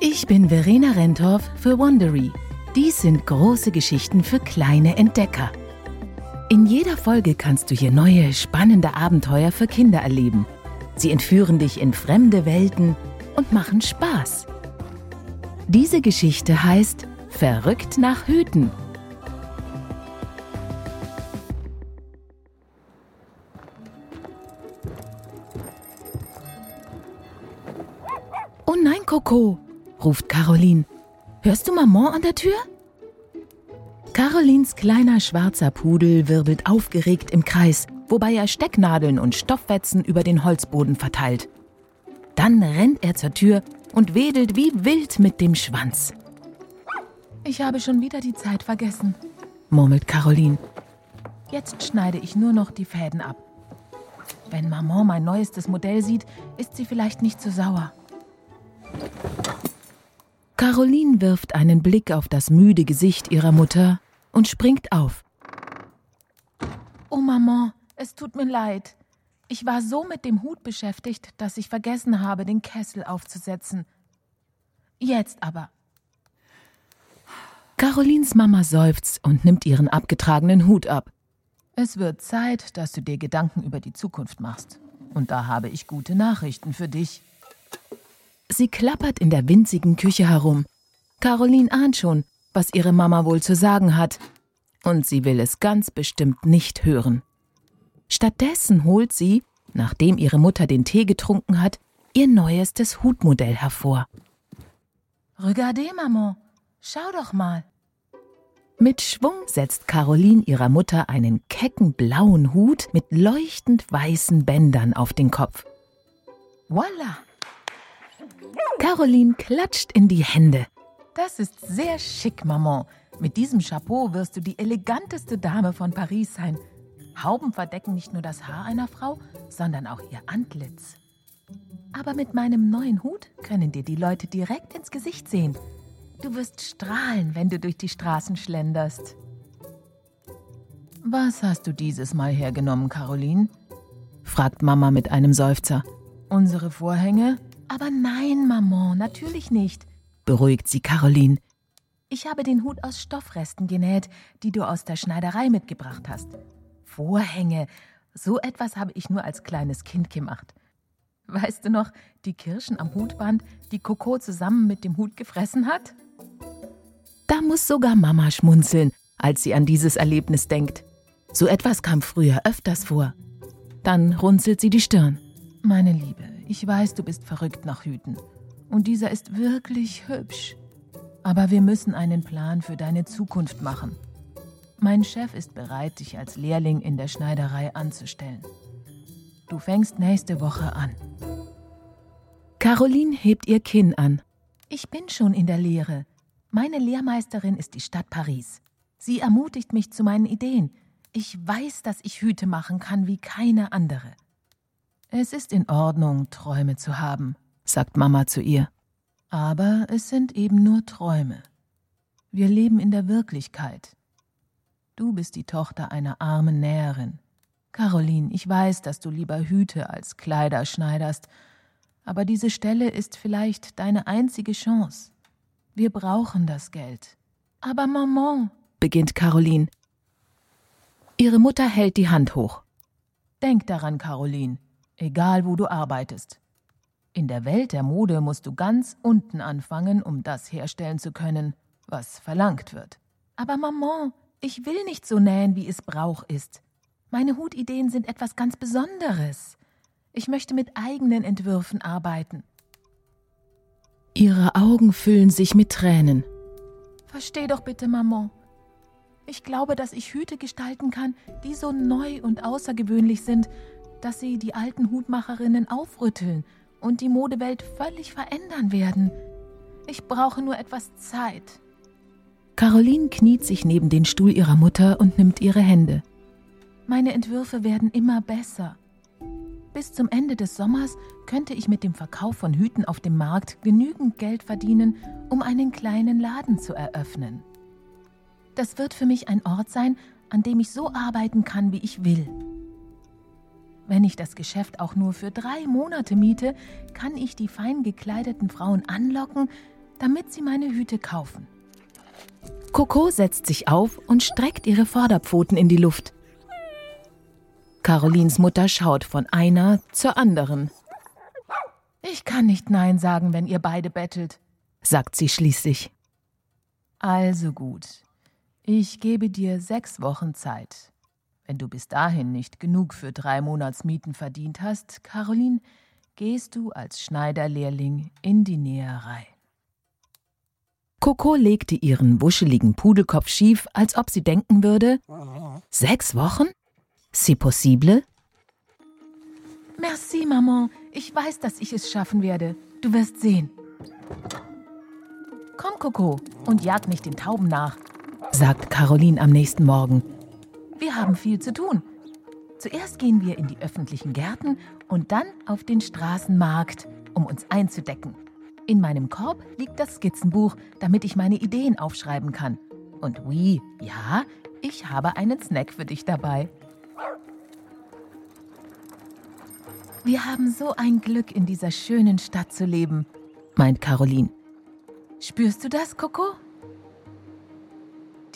Ich bin Verena Rentorf für Wondery. Dies sind große Geschichten für kleine Entdecker. In jeder Folge kannst du hier neue, spannende Abenteuer für Kinder erleben. Sie entführen dich in fremde Welten und machen Spaß. Diese Geschichte heißt Verrückt nach Hüten. Oh nein, Coco, ruft Caroline. Hörst du Maman an der Tür? Carolins kleiner schwarzer Pudel wirbelt aufgeregt im Kreis, wobei er Stecknadeln und Stoffwetzen über den Holzboden verteilt. Dann rennt er zur Tür und wedelt wie wild mit dem Schwanz. Ich habe schon wieder die Zeit vergessen, murmelt Caroline. Jetzt schneide ich nur noch die Fäden ab. Wenn Maman mein neuestes Modell sieht, ist sie vielleicht nicht so sauer. Caroline wirft einen Blick auf das müde Gesicht ihrer Mutter und springt auf. Oh Maman, es tut mir leid. Ich war so mit dem Hut beschäftigt, dass ich vergessen habe, den Kessel aufzusetzen. Jetzt aber. Carolins Mama seufzt und nimmt ihren abgetragenen Hut ab. Es wird Zeit, dass du dir Gedanken über die Zukunft machst. Und da habe ich gute Nachrichten für dich. Sie klappert in der winzigen Küche herum. Caroline ahnt schon, was ihre Mama wohl zu sagen hat. Und sie will es ganz bestimmt nicht hören. Stattdessen holt sie, nachdem ihre Mutter den Tee getrunken hat, ihr neuestes Hutmodell hervor. Regardez, Maman, schau doch mal. Mit Schwung setzt Caroline ihrer Mutter einen kecken blauen Hut mit leuchtend weißen Bändern auf den Kopf. Voila! Caroline klatscht in die Hände. Das ist sehr schick, Maman. Mit diesem Chapeau wirst du die eleganteste Dame von Paris sein. Hauben verdecken nicht nur das Haar einer Frau, sondern auch ihr Antlitz. Aber mit meinem neuen Hut können dir die Leute direkt ins Gesicht sehen. Du wirst strahlen, wenn du durch die Straßen schlenderst. Was hast du dieses Mal hergenommen, Caroline? fragt Mama mit einem Seufzer. Unsere Vorhänge? Aber nein, Maman, natürlich nicht, beruhigt sie Caroline. Ich habe den Hut aus Stoffresten genäht, die du aus der Schneiderei mitgebracht hast. Vorhänge, so etwas habe ich nur als kleines Kind gemacht. Weißt du noch, die Kirschen am Hutband, die Coco zusammen mit dem Hut gefressen hat? Da muss sogar Mama schmunzeln, als sie an dieses Erlebnis denkt. So etwas kam früher öfters vor. Dann runzelt sie die Stirn. Meine Liebe, ich weiß, du bist verrückt nach Hüten. Und dieser ist wirklich hübsch. Aber wir müssen einen Plan für deine Zukunft machen. Mein Chef ist bereit, dich als Lehrling in der Schneiderei anzustellen. Du fängst nächste Woche an. Caroline hebt ihr Kinn an. Ich bin schon in der Lehre. Meine Lehrmeisterin ist die Stadt Paris. Sie ermutigt mich zu meinen Ideen. Ich weiß, dass ich Hüte machen kann wie keine andere. Es ist in Ordnung, Träume zu haben, sagt Mama zu ihr. Aber es sind eben nur Träume. Wir leben in der Wirklichkeit. Du bist die Tochter einer armen Näherin. Caroline, ich weiß, dass du lieber Hüte als Kleider schneiderst, aber diese Stelle ist vielleicht deine einzige Chance. Wir brauchen das Geld. Aber Maman, beginnt Caroline. Ihre Mutter hält die Hand hoch. Denk daran, Caroline, egal wo du arbeitest. In der Welt der Mode musst du ganz unten anfangen, um das herstellen zu können, was verlangt wird. Aber Maman, ich will nicht so nähen, wie es Brauch ist. Meine Hutideen sind etwas ganz Besonderes. Ich möchte mit eigenen Entwürfen arbeiten. Ihre Augen füllen sich mit Tränen. Versteh doch bitte, Maman. Ich glaube, dass ich Hüte gestalten kann, die so neu und außergewöhnlich sind, dass sie die alten Hutmacherinnen aufrütteln und die Modewelt völlig verändern werden. Ich brauche nur etwas Zeit. Caroline kniet sich neben den Stuhl ihrer Mutter und nimmt ihre Hände. Meine Entwürfe werden immer besser. Bis zum Ende des Sommers könnte ich mit dem Verkauf von Hüten auf dem Markt genügend Geld verdienen, um einen kleinen Laden zu eröffnen. Das wird für mich ein Ort sein, an dem ich so arbeiten kann, wie ich will. Wenn ich das Geschäft auch nur für drei Monate miete, kann ich die fein gekleideten Frauen anlocken damit sie meine Hüte kaufen. Coco setzt sich auf und streckt ihre Vorderpfoten in die Luft. Carolins Mutter schaut von einer zur anderen. Ich kann nicht Nein sagen, wenn ihr beide bettelt, sagt sie schließlich. Also gut, ich gebe dir sechs Wochen Zeit. Wenn du bis dahin nicht genug für drei Monatsmieten verdient hast, Caroline, gehst du als Schneiderlehrling in die Näherei. Coco legte ihren wuscheligen Pudelkopf schief, als ob sie denken würde: Sechs Wochen? C'est possible? Merci, Maman. Ich weiß, dass ich es schaffen werde. Du wirst sehen. Komm, Coco, und jag nicht den Tauben nach, sagt Caroline am nächsten Morgen. Wir haben viel zu tun. Zuerst gehen wir in die öffentlichen Gärten und dann auf den Straßenmarkt, um uns einzudecken. In meinem Korb liegt das Skizzenbuch, damit ich meine Ideen aufschreiben kann. Und oui, ja, ich habe einen Snack für dich dabei. Wir haben so ein Glück, in dieser schönen Stadt zu leben, meint Caroline. Spürst du das, Coco?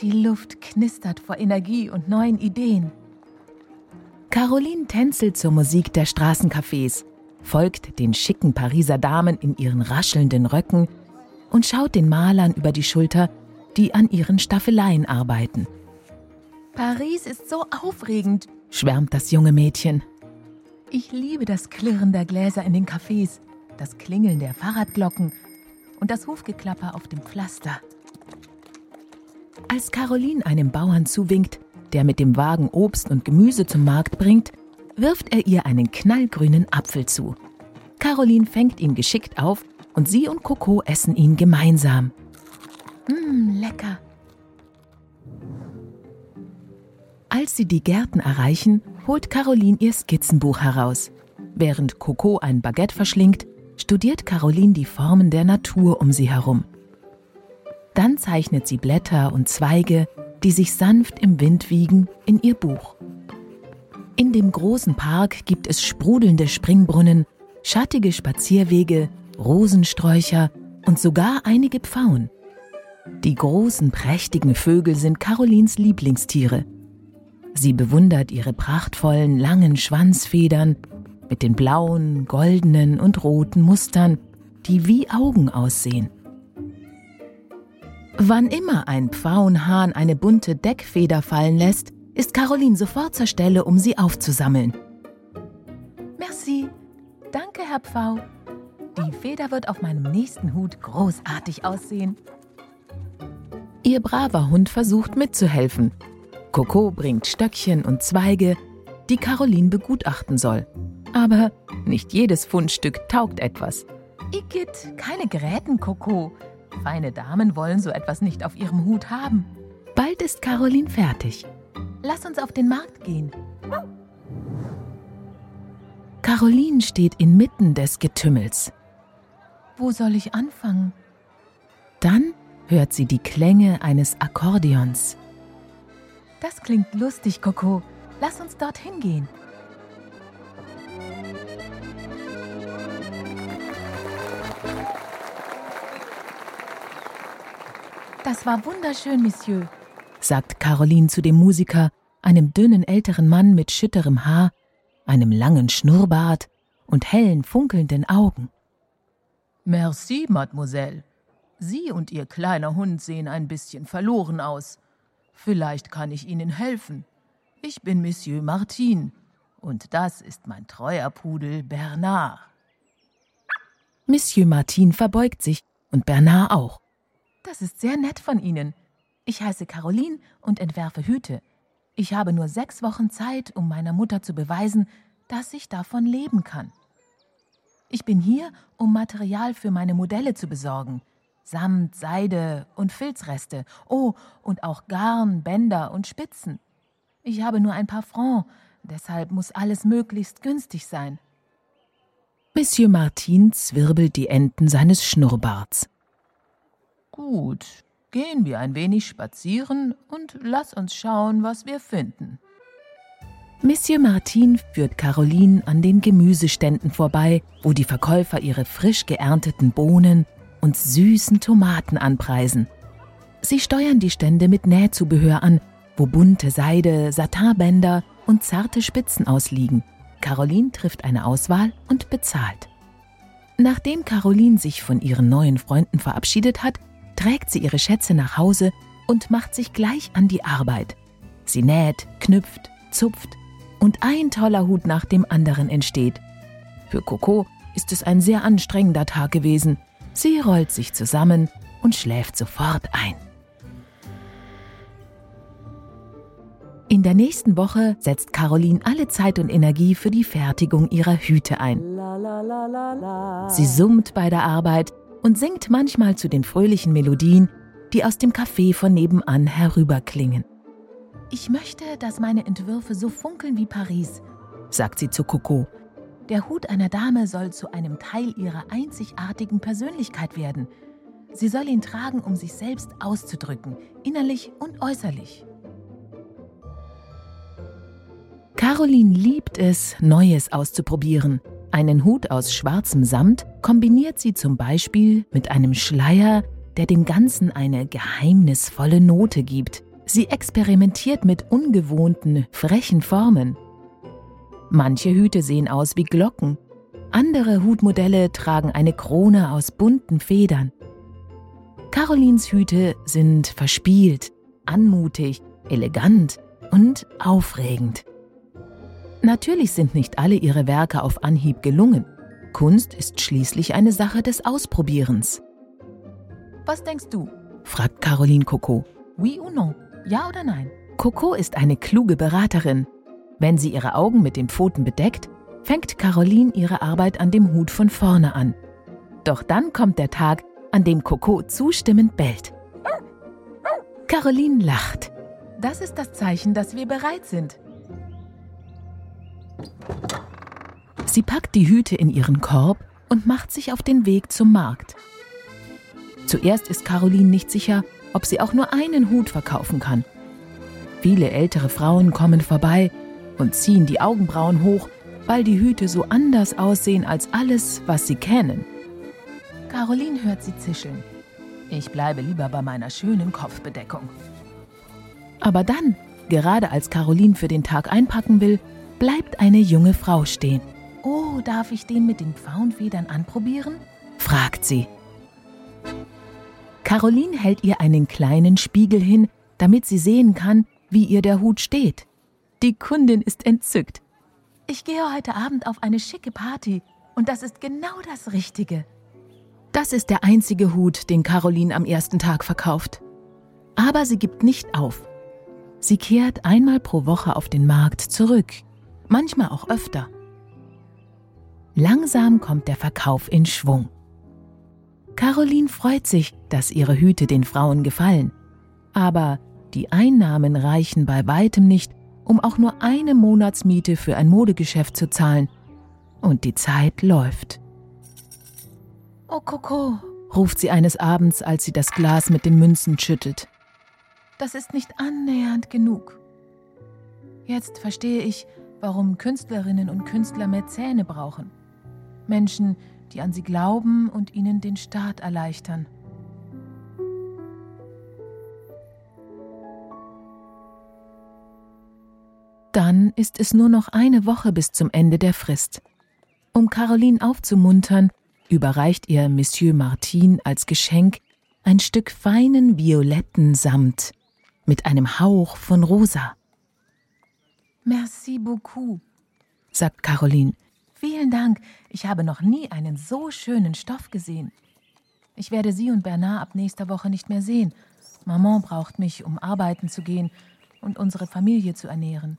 Die Luft knistert vor Energie und neuen Ideen. Caroline tänzelt zur Musik der Straßencafés, folgt den schicken Pariser Damen in ihren raschelnden Röcken und schaut den Malern über die Schulter, die an ihren Staffeleien arbeiten. Paris ist so aufregend, schwärmt das junge Mädchen. Ich liebe das Klirren der Gläser in den Cafés, das Klingeln der Fahrradglocken und das Hufgeklapper auf dem Pflaster. Als Caroline einem Bauern zuwinkt, der mit dem Wagen Obst und Gemüse zum Markt bringt, wirft er ihr einen knallgrünen Apfel zu. Caroline fängt ihn geschickt auf und sie und Coco essen ihn gemeinsam. Mmm, lecker. Als sie die Gärten erreichen, holt Caroline ihr Skizzenbuch heraus. Während Coco ein Baguette verschlingt, studiert Caroline die Formen der Natur um sie herum. Dann zeichnet sie Blätter und Zweige, die sich sanft im Wind wiegen, in ihr Buch. In dem großen Park gibt es sprudelnde Springbrunnen, schattige Spazierwege, Rosensträucher und sogar einige Pfauen. Die großen, prächtigen Vögel sind Carolins Lieblingstiere. Sie bewundert ihre prachtvollen, langen Schwanzfedern mit den blauen, goldenen und roten Mustern, die wie Augen aussehen. Wann immer ein Pfauenhahn eine bunte Deckfeder fallen lässt, ist Caroline sofort zur Stelle, um sie aufzusammeln. Merci. Danke, Herr Pfau. Die Feder wird auf meinem nächsten Hut großartig aussehen. Ihr braver Hund versucht mitzuhelfen. Coco bringt Stöckchen und Zweige, die Caroline begutachten soll. Aber nicht jedes Fundstück taugt etwas. Igitt, keine Geräten, Coco. Feine Damen wollen so etwas nicht auf ihrem Hut haben. Bald ist Caroline fertig. Lass uns auf den Markt gehen. Caroline steht inmitten des Getümmels. Wo soll ich anfangen? Dann hört sie die Klänge eines Akkordeons. Das klingt lustig, Coco. Lass uns dorthin gehen. Das war wunderschön, Monsieur, sagt Caroline zu dem Musiker, einem dünnen älteren Mann mit schütterem Haar, einem langen Schnurrbart und hellen, funkelnden Augen. Merci, Mademoiselle. Sie und Ihr kleiner Hund sehen ein bisschen verloren aus. Vielleicht kann ich Ihnen helfen. Ich bin Monsieur Martin und das ist mein treuer Pudel Bernard. Monsieur Martin verbeugt sich und Bernard auch. Das ist sehr nett von Ihnen. Ich heiße Caroline und entwerfe Hüte. Ich habe nur sechs Wochen Zeit, um meiner Mutter zu beweisen, dass ich davon leben kann. Ich bin hier, um Material für meine Modelle zu besorgen. Samt, Seide und Filzreste. Oh, und auch Garn, Bänder und Spitzen. Ich habe nur ein paar Francs, deshalb muss alles möglichst günstig sein. Monsieur Martin zwirbelt die Enden seines Schnurrbarts. Gut, gehen wir ein wenig spazieren und lass uns schauen, was wir finden. Monsieur Martin führt Caroline an den Gemüseständen vorbei, wo die Verkäufer ihre frisch geernteten Bohnen, und süßen Tomaten anpreisen. Sie steuern die Stände mit Nähzubehör an, wo bunte Seide, Satinbänder und zarte Spitzen ausliegen. Caroline trifft eine Auswahl und bezahlt. Nachdem Caroline sich von ihren neuen Freunden verabschiedet hat, trägt sie ihre Schätze nach Hause und macht sich gleich an die Arbeit. Sie näht, knüpft, zupft und ein toller Hut nach dem anderen entsteht. Für Coco ist es ein sehr anstrengender Tag gewesen. Sie rollt sich zusammen und schläft sofort ein. In der nächsten Woche setzt Caroline alle Zeit und Energie für die Fertigung ihrer Hüte ein. Sie summt bei der Arbeit und singt manchmal zu den fröhlichen Melodien, die aus dem Café von nebenan herüberklingen. Ich möchte, dass meine Entwürfe so funkeln wie Paris, sagt sie zu Coco. Der Hut einer Dame soll zu einem Teil ihrer einzigartigen Persönlichkeit werden. Sie soll ihn tragen, um sich selbst auszudrücken, innerlich und äußerlich. Caroline liebt es, Neues auszuprobieren. Einen Hut aus schwarzem Samt kombiniert sie zum Beispiel mit einem Schleier, der dem Ganzen eine geheimnisvolle Note gibt. Sie experimentiert mit ungewohnten, frechen Formen. Manche Hüte sehen aus wie Glocken, andere Hutmodelle tragen eine Krone aus bunten Federn. Carolins Hüte sind verspielt, anmutig, elegant und aufregend. Natürlich sind nicht alle ihre Werke auf Anhieb gelungen. Kunst ist schließlich eine Sache des Ausprobierens. Was denkst du? fragt Caroline Coco. Oui ou non? Ja oder nein? Coco ist eine kluge Beraterin. Wenn sie ihre Augen mit den Pfoten bedeckt, fängt Caroline ihre Arbeit an dem Hut von vorne an. Doch dann kommt der Tag, an dem Coco zustimmend bellt. Caroline lacht. Das ist das Zeichen, dass wir bereit sind. Sie packt die Hüte in ihren Korb und macht sich auf den Weg zum Markt. Zuerst ist Caroline nicht sicher, ob sie auch nur einen Hut verkaufen kann. Viele ältere Frauen kommen vorbei und ziehen die Augenbrauen hoch, weil die Hüte so anders aussehen als alles, was sie kennen. Caroline hört sie zischeln. Ich bleibe lieber bei meiner schönen Kopfbedeckung. Aber dann, gerade als Caroline für den Tag einpacken will, bleibt eine junge Frau stehen. Oh, darf ich den mit den Pfauenfedern anprobieren? fragt sie. Caroline hält ihr einen kleinen Spiegel hin, damit sie sehen kann, wie ihr der Hut steht. Die Kundin ist entzückt. Ich gehe heute Abend auf eine schicke Party und das ist genau das Richtige. Das ist der einzige Hut, den Caroline am ersten Tag verkauft. Aber sie gibt nicht auf. Sie kehrt einmal pro Woche auf den Markt zurück, manchmal auch öfter. Langsam kommt der Verkauf in Schwung. Caroline freut sich, dass ihre Hüte den Frauen gefallen. Aber die Einnahmen reichen bei weitem nicht, um auch nur eine Monatsmiete für ein Modegeschäft zu zahlen. Und die Zeit läuft. Oh Coco, ruft sie eines Abends, als sie das Glas mit den Münzen schüttelt. Das ist nicht annähernd genug. Jetzt verstehe ich, warum Künstlerinnen und Künstler Mäzene brauchen. Menschen, die an sie glauben und ihnen den Start erleichtern. Dann ist es nur noch eine Woche bis zum Ende der Frist. Um Caroline aufzumuntern, überreicht ihr Monsieur Martin als Geschenk ein Stück feinen violetten Samt mit einem Hauch von Rosa. Merci beaucoup, sagt Caroline Vielen Dank. Ich habe noch nie einen so schönen Stoff gesehen. Ich werde Sie und Bernard ab nächster Woche nicht mehr sehen. Maman braucht mich, um arbeiten zu gehen und unsere Familie zu ernähren.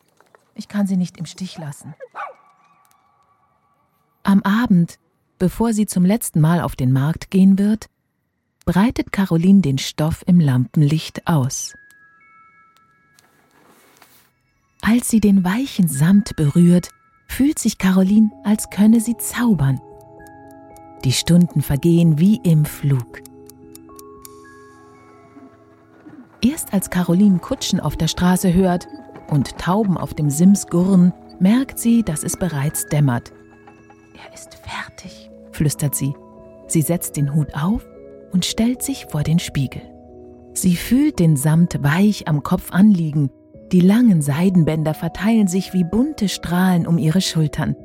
Ich kann sie nicht im Stich lassen. Am Abend, bevor sie zum letzten Mal auf den Markt gehen wird, breitet Caroline den Stoff im Lampenlicht aus. Als sie den weichen Samt berührt, fühlt sich Caroline, als könne sie zaubern. Die Stunden vergehen wie im Flug. Erst als Caroline Kutschen auf der Straße hört und Tauben auf dem Sims gurren, merkt sie, dass es bereits dämmert. Er ist fertig, flüstert sie. Sie setzt den Hut auf und stellt sich vor den Spiegel. Sie fühlt den Samt weich am Kopf anliegen. Die langen Seidenbänder verteilen sich wie bunte Strahlen um ihre Schultern.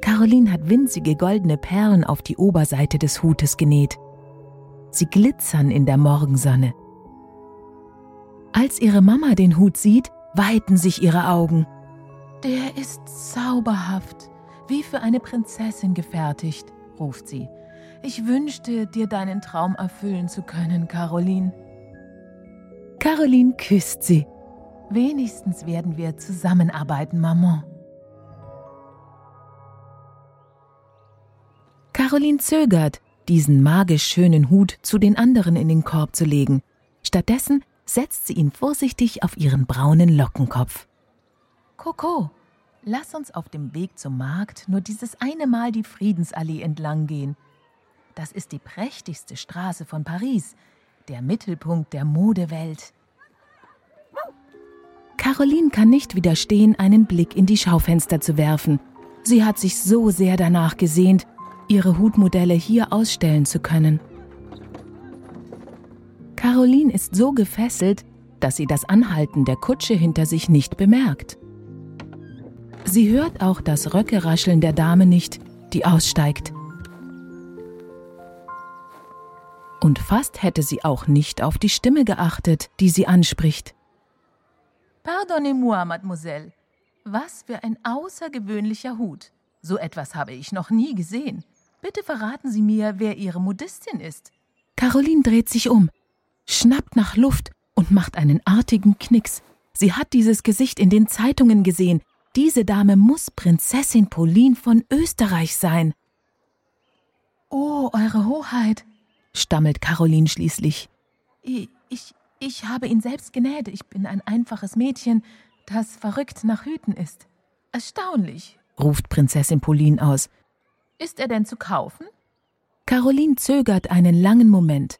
Caroline hat winzige goldene Perlen auf die Oberseite des Hutes genäht. Sie glitzern in der Morgensonne. Als ihre Mama den Hut sieht, weiten sich ihre Augen. Der ist zauberhaft, wie für eine Prinzessin gefertigt, ruft sie. Ich wünschte, dir deinen Traum erfüllen zu können, Caroline. Caroline küsst sie. Wenigstens werden wir zusammenarbeiten, Maman. Caroline zögert, diesen magisch schönen Hut zu den anderen in den Korb zu legen. Stattdessen setzt sie ihn vorsichtig auf ihren braunen Lockenkopf. Coco, lass uns auf dem Weg zum Markt nur dieses eine Mal die Friedensallee entlang gehen. Das ist die prächtigste Straße von Paris, der Mittelpunkt der Modewelt. Caroline kann nicht widerstehen, einen Blick in die Schaufenster zu werfen. Sie hat sich so sehr danach gesehnt, ihre Hutmodelle hier ausstellen zu können. Caroline ist so gefesselt, dass sie das Anhalten der Kutsche hinter sich nicht bemerkt. Sie hört auch das Röckerascheln der Dame nicht, die aussteigt. Und fast hätte sie auch nicht auf die Stimme geachtet, die sie anspricht. Pardonnez-moi, Mademoiselle. Was für ein außergewöhnlicher Hut. So etwas habe ich noch nie gesehen. Bitte verraten Sie mir, wer Ihre Modistin ist. Caroline dreht sich um, schnappt nach Luft und macht einen artigen Knicks. Sie hat dieses Gesicht in den Zeitungen gesehen. Diese Dame muss Prinzessin Pauline von Österreich sein. Oh, Eure Hoheit, stammelt Caroline schließlich. Ich, ich, ich habe ihn selbst genäht. Ich bin ein einfaches Mädchen, das verrückt nach Hüten ist. Erstaunlich, ruft Prinzessin Pauline aus. Ist er denn zu kaufen? Caroline zögert einen langen Moment.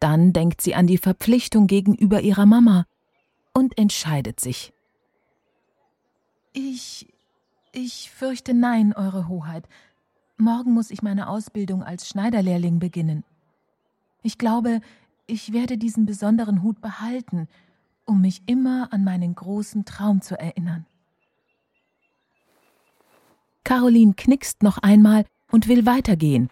Dann denkt sie an die Verpflichtung gegenüber ihrer Mama und entscheidet sich. Ich. Ich fürchte nein, Eure Hoheit. Morgen muss ich meine Ausbildung als Schneiderlehrling beginnen. Ich glaube, ich werde diesen besonderen Hut behalten, um mich immer an meinen großen Traum zu erinnern. Caroline knickst noch einmal und will weitergehen.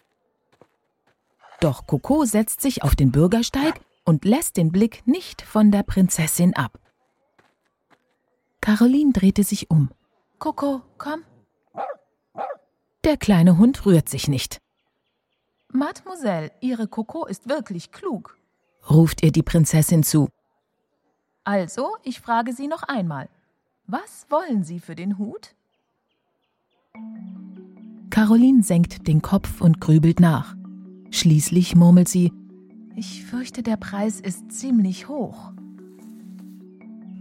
Doch Coco setzt sich auf den Bürgersteig und lässt den Blick nicht von der Prinzessin ab. Caroline drehte sich um. Coco, komm. Der kleine Hund rührt sich nicht. Mademoiselle, Ihre Coco ist wirklich klug, ruft ihr die Prinzessin zu. Also, ich frage Sie noch einmal. Was wollen Sie für den Hut? Caroline senkt den Kopf und grübelt nach. Schließlich murmelt sie, ich fürchte, der Preis ist ziemlich hoch.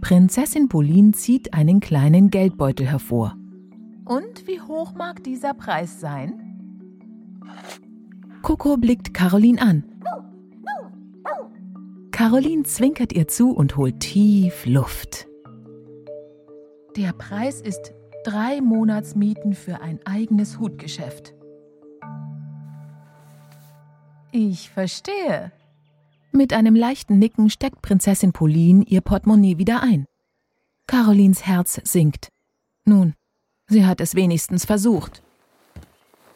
Prinzessin Pauline zieht einen kleinen Geldbeutel hervor. Und wie hoch mag dieser Preis sein? Coco blickt Caroline an. Caroline zwinkert ihr zu und holt tief Luft. Der Preis ist drei Monatsmieten für ein eigenes Hutgeschäft. Ich verstehe. Mit einem leichten Nicken steckt Prinzessin Pauline ihr Portemonnaie wieder ein. Carolins Herz sinkt. Nun, sie hat es wenigstens versucht.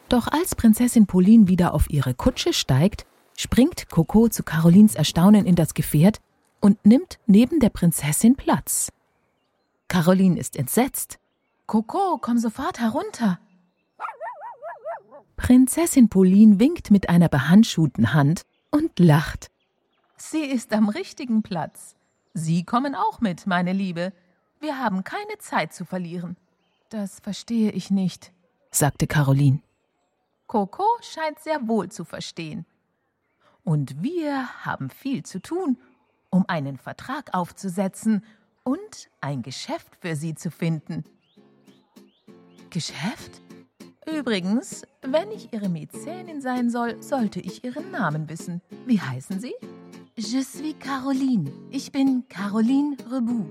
Doch als Prinzessin Pauline wieder auf ihre Kutsche steigt, springt Coco zu Carolins Erstaunen in das Gefährt und nimmt neben der Prinzessin Platz. Caroline ist entsetzt. Coco, komm sofort herunter. Prinzessin Pauline winkt mit einer behandschuhten Hand und lacht. Sie ist am richtigen Platz. Sie kommen auch mit, meine Liebe. Wir haben keine Zeit zu verlieren. Das verstehe ich nicht, sagte Caroline. Coco scheint sehr wohl zu verstehen. Und wir haben viel zu tun, um einen Vertrag aufzusetzen und ein Geschäft für sie zu finden. Geschäft? Übrigens, wenn ich Ihre Mäzenin sein soll, sollte ich Ihren Namen wissen. Wie heißen Sie? Je suis Caroline. Ich bin Caroline Rebout.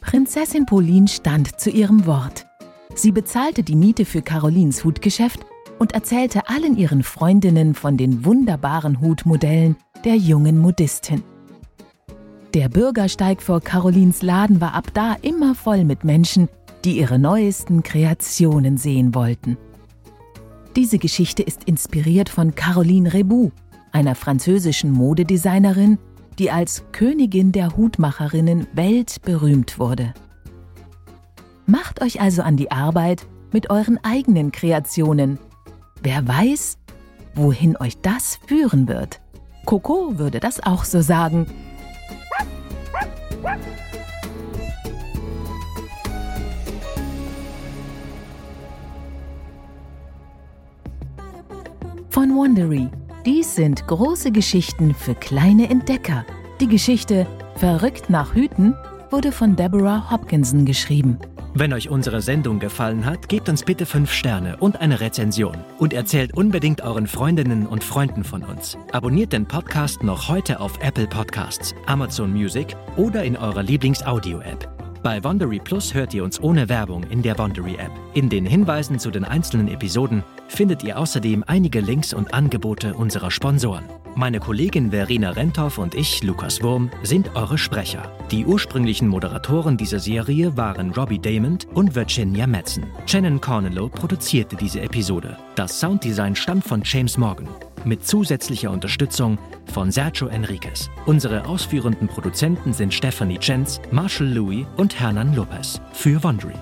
Prinzessin Pauline stand zu ihrem Wort. Sie bezahlte die Miete für Carolins Hutgeschäft und erzählte allen ihren Freundinnen von den wunderbaren Hutmodellen der jungen Modistin. Der Bürgersteig vor Carolins Laden war ab da immer voll mit Menschen, die ihre neuesten Kreationen sehen wollten. Diese Geschichte ist inspiriert von Caroline Reboux, einer französischen Modedesignerin, die als Königin der Hutmacherinnen weltberühmt wurde. Macht euch also an die Arbeit mit euren eigenen Kreationen. Wer weiß, wohin euch das führen wird. Coco würde das auch so sagen. Von Wondery. Dies sind große Geschichten für kleine Entdecker. Die Geschichte Verrückt nach Hüten wurde von Deborah Hopkinson geschrieben. Wenn euch unsere Sendung gefallen hat, gebt uns bitte 5 Sterne und eine Rezension. Und erzählt unbedingt euren Freundinnen und Freunden von uns. Abonniert den Podcast noch heute auf Apple Podcasts, Amazon Music oder in eurer Lieblings-Audio-App. Bei Wondery Plus hört ihr uns ohne Werbung in der Wondery App. In den Hinweisen zu den einzelnen Episoden findet ihr außerdem einige Links und Angebote unserer Sponsoren. Meine Kollegin Verena Renthoff und ich, Lukas Wurm, sind eure Sprecher. Die ursprünglichen Moderatoren dieser Serie waren Robbie Damond und Virginia Madsen. Shannon Cornellow produzierte diese Episode. Das Sounddesign stammt von James Morgan mit zusätzlicher Unterstützung von Sergio Enriquez. Unsere ausführenden Produzenten sind Stephanie Jens, Marshall Louis und Hernan Lopez für Wondery.